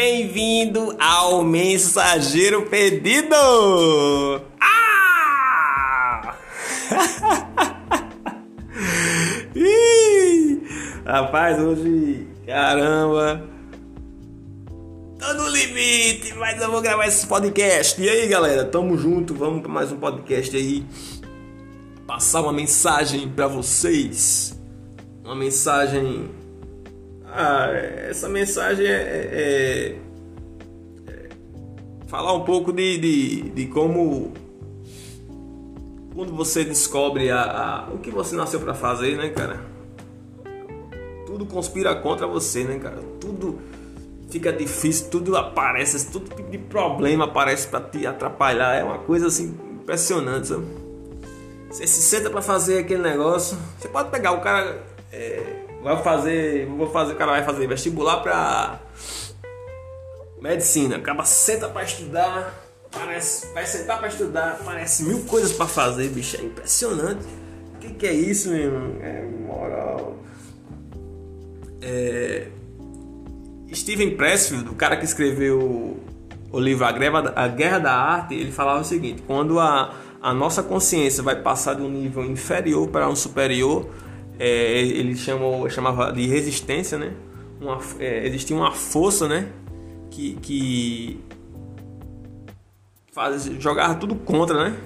Bem-vindo ao Mensageiro Pedido! Ah! Ih, Rapaz, hoje, caramba, tô no limite, mas eu vou gravar esse podcast. E aí, galera, tamo junto, vamos para mais um podcast aí. Passar uma mensagem para vocês. Uma mensagem ah, essa mensagem é, é, é, falar um pouco de, de, de, como quando você descobre a, a o que você nasceu para fazer, né, cara? Tudo conspira contra você, né, cara? Tudo fica difícil, tudo aparece, todo tipo de problema aparece para te atrapalhar. É uma coisa assim impressionante, sabe? Você se senta para fazer aquele negócio, você pode pegar o cara é, vai fazer, vou fazer, o cara vai fazer vestibular para medicina, acaba senta para estudar, parece, vai sentar para estudar, parece mil coisas para fazer, bicho, é impressionante. O que, que é isso, meu irmão? É moral. É... Steven Pressfield, o cara que escreveu o livro A Guerra, a Guerra da Arte, ele falava o seguinte: quando a, a nossa consciência vai passar de um nível inferior para um superior, é, ele chamou, chamava de resistência, né? Uma, é, existia uma força, né? Que, que faz, jogava tudo contra, né?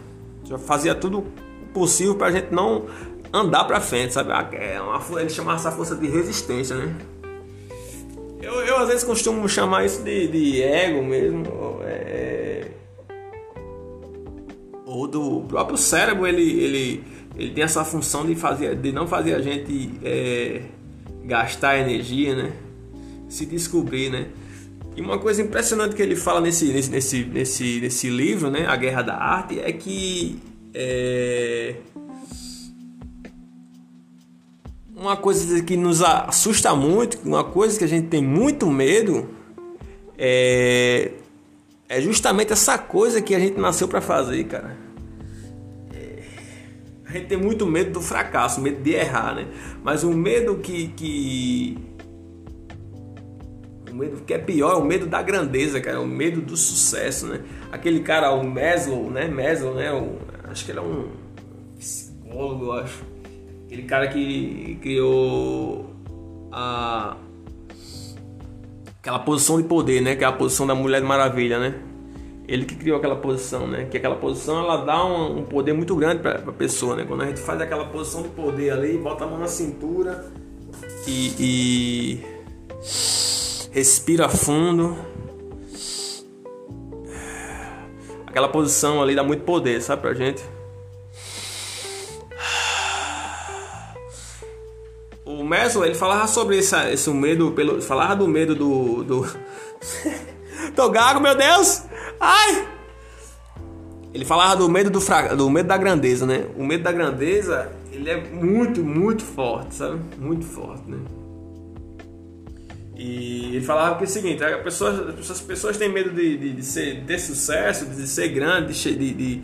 Fazia tudo possível para a gente não andar para frente, sabe? É uma, ele chamava essa força de resistência, né? Eu, eu às vezes costumo chamar isso de, de ego mesmo. É, ou do próprio cérebro, ele, ele ele tem essa função de, fazer, de não fazer a gente é, gastar energia, né? Se descobrir, né? E uma coisa impressionante que ele fala nesse, nesse, nesse, nesse, livro, né? A Guerra da Arte, é que é, uma coisa que nos assusta muito, uma coisa que a gente tem muito medo, é, é justamente essa coisa que a gente nasceu para fazer, cara a gente tem muito medo do fracasso, medo de errar, né? Mas o medo que, que o medo que é pior é o medo da grandeza, cara, é o medo do sucesso, né? Aquele cara, o Maslow, né? Maslow, né? O, acho que ele é um psicólogo, acho. Aquele cara que criou a aquela posição de poder, né? Que é a posição da Mulher Maravilha, né? Ele que criou aquela posição, né? Que aquela posição ela dá um, um poder muito grande para a pessoa, né? Quando a gente faz aquela posição de poder ali, bota a mão na cintura e, e respira fundo, aquela posição ali dá muito poder, sabe pra gente? O Meslo, ele falava sobre esse, esse medo, pelo, falava do medo do. do... Tô gago, meu Deus! Ai! Ele falava do medo do, fra... do medo da grandeza, né? O medo da grandeza, ele é muito, muito forte, sabe? Muito forte, né? E ele falava que é o seguinte, as pessoas, as pessoas têm medo de, de, de, ser, de ter sucesso, de ser grande, de,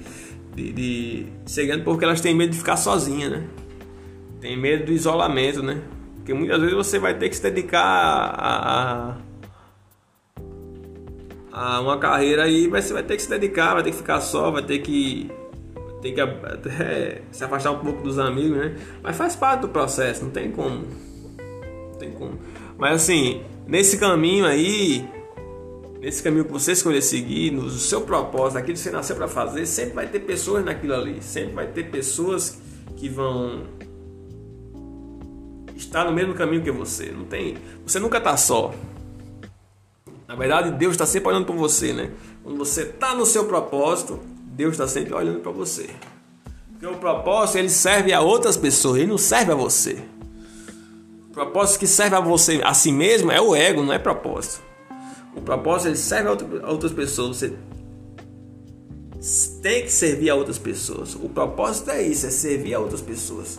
de, ser grande porque elas têm medo de ficar sozinha, né? Tem medo do isolamento, né? Porque muitas vezes você vai ter que se dedicar a, a a uma carreira aí, mas você vai ter que se dedicar, vai ter que ficar só, vai ter que tem que é, se afastar um pouco dos amigos, né? Mas faz parte do processo, não tem como. Não tem como. Mas assim, nesse caminho aí, nesse caminho que você escolher seguir, no seu propósito, aquilo que você nasceu para fazer, sempre vai ter pessoas naquilo ali, sempre vai ter pessoas que vão estar no mesmo caminho que você. Não tem, você nunca tá só. Na verdade, Deus está sempre olhando para você, né? Quando você está no seu propósito, Deus está sempre olhando para você. Porque o propósito ele serve a outras pessoas, ele não serve a você. O propósito que serve a você, a si mesmo, é o ego, não é propósito. O propósito ele serve a outras pessoas. Você tem que servir a outras pessoas. O propósito é isso, é servir a outras pessoas.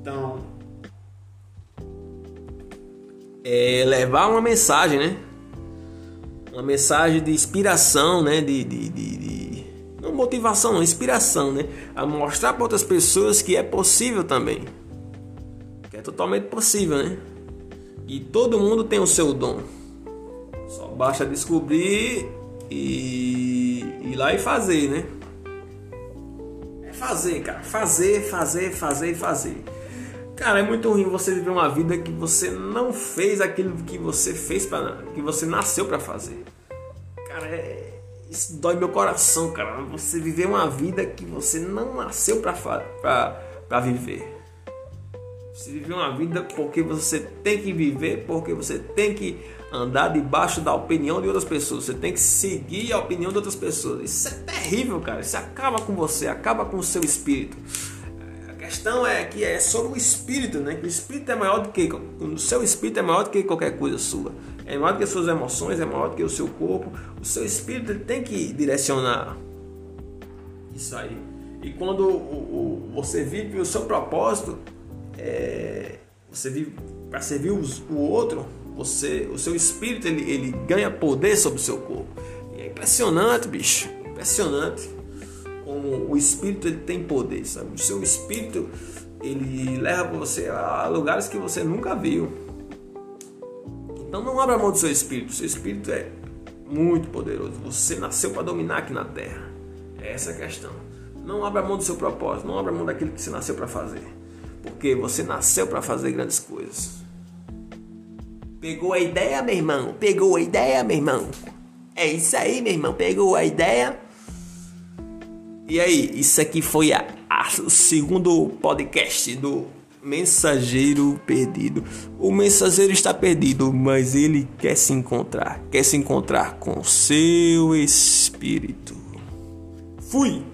Então, é levar uma mensagem, né? Uma mensagem de inspiração, né? De, de, de, de, não motivação, não, inspiração, né? A mostrar para outras pessoas que é possível também, que é totalmente possível, né? E todo mundo tem o seu dom. Só basta descobrir e ir lá e fazer, né? É fazer, cara. Fazer, fazer, fazer fazer. Cara, é muito ruim você viver uma vida que você não fez aquilo que você fez para que você nasceu para fazer. Cara, é, isso dói meu coração, cara. Você viver uma vida que você não nasceu para viver. Você viver uma vida porque você tem que viver, porque você tem que andar debaixo da opinião de outras pessoas. Você tem que seguir a opinião de outras pessoas. Isso é terrível, cara. Isso acaba com você, acaba com o seu espírito questão é que é sobre o espírito, né? Que o espírito é maior do que o seu espírito é maior do que qualquer coisa sua. É maior do que as suas emoções, é maior do que o seu corpo. O seu espírito ele tem que direcionar isso aí. E quando o, o, você vive o seu propósito, é, você vive para servir os, o outro, você, o seu espírito ele, ele ganha poder sobre o seu corpo. E é impressionante, bicho. Impressionante como o espírito ele tem poder, sabe? O seu espírito ele leva você a lugares que você nunca viu. Então não abra mão do seu espírito. O seu espírito é muito poderoso. Você nasceu para dominar aqui na terra. É essa a questão. Não abra mão do seu propósito. Não abra mão daquilo que você nasceu para fazer. Porque você nasceu para fazer grandes coisas. Pegou a ideia, meu irmão? Pegou a ideia, meu irmão? É isso aí, meu irmão. Pegou a ideia? E aí, isso aqui foi a, a, o segundo podcast do Mensageiro Perdido. O mensageiro está perdido, mas ele quer se encontrar, quer se encontrar com seu espírito. Fui!